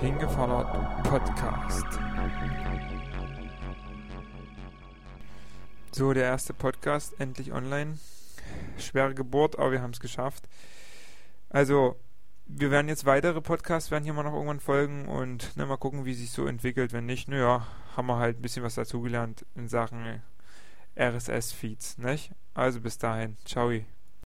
Hingefallert Podcast. So, der erste Podcast endlich online. Schwere Geburt, aber wir haben es geschafft. Also, wir werden jetzt weitere Podcasts, werden hier mal noch irgendwann folgen und ne, mal gucken, wie sich so entwickelt. Wenn nicht, naja, haben wir halt ein bisschen was dazugelernt in Sachen RSS-Feeds, nicht? Also bis dahin. Ciao.